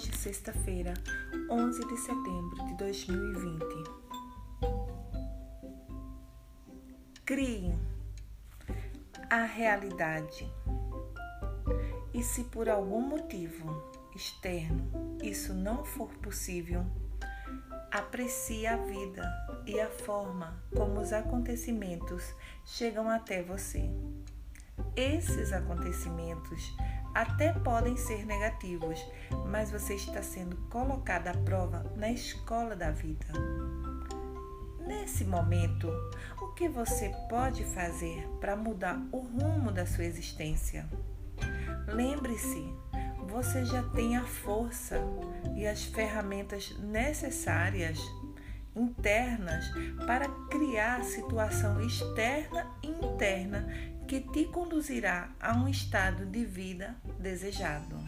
sexta-feira, 11 de setembro de 2020. Crie a realidade. E se por algum motivo externo isso não for possível, aprecie a vida e a forma como os acontecimentos chegam até você. Esses acontecimentos até podem ser negativos, mas você está sendo colocado à prova na escola da vida. Nesse momento, o que você pode fazer para mudar o rumo da sua existência? Lembre-se, você já tem a força e as ferramentas necessárias internas para criar a situação externa e interna que te conduzirá a um estado de vida desejado.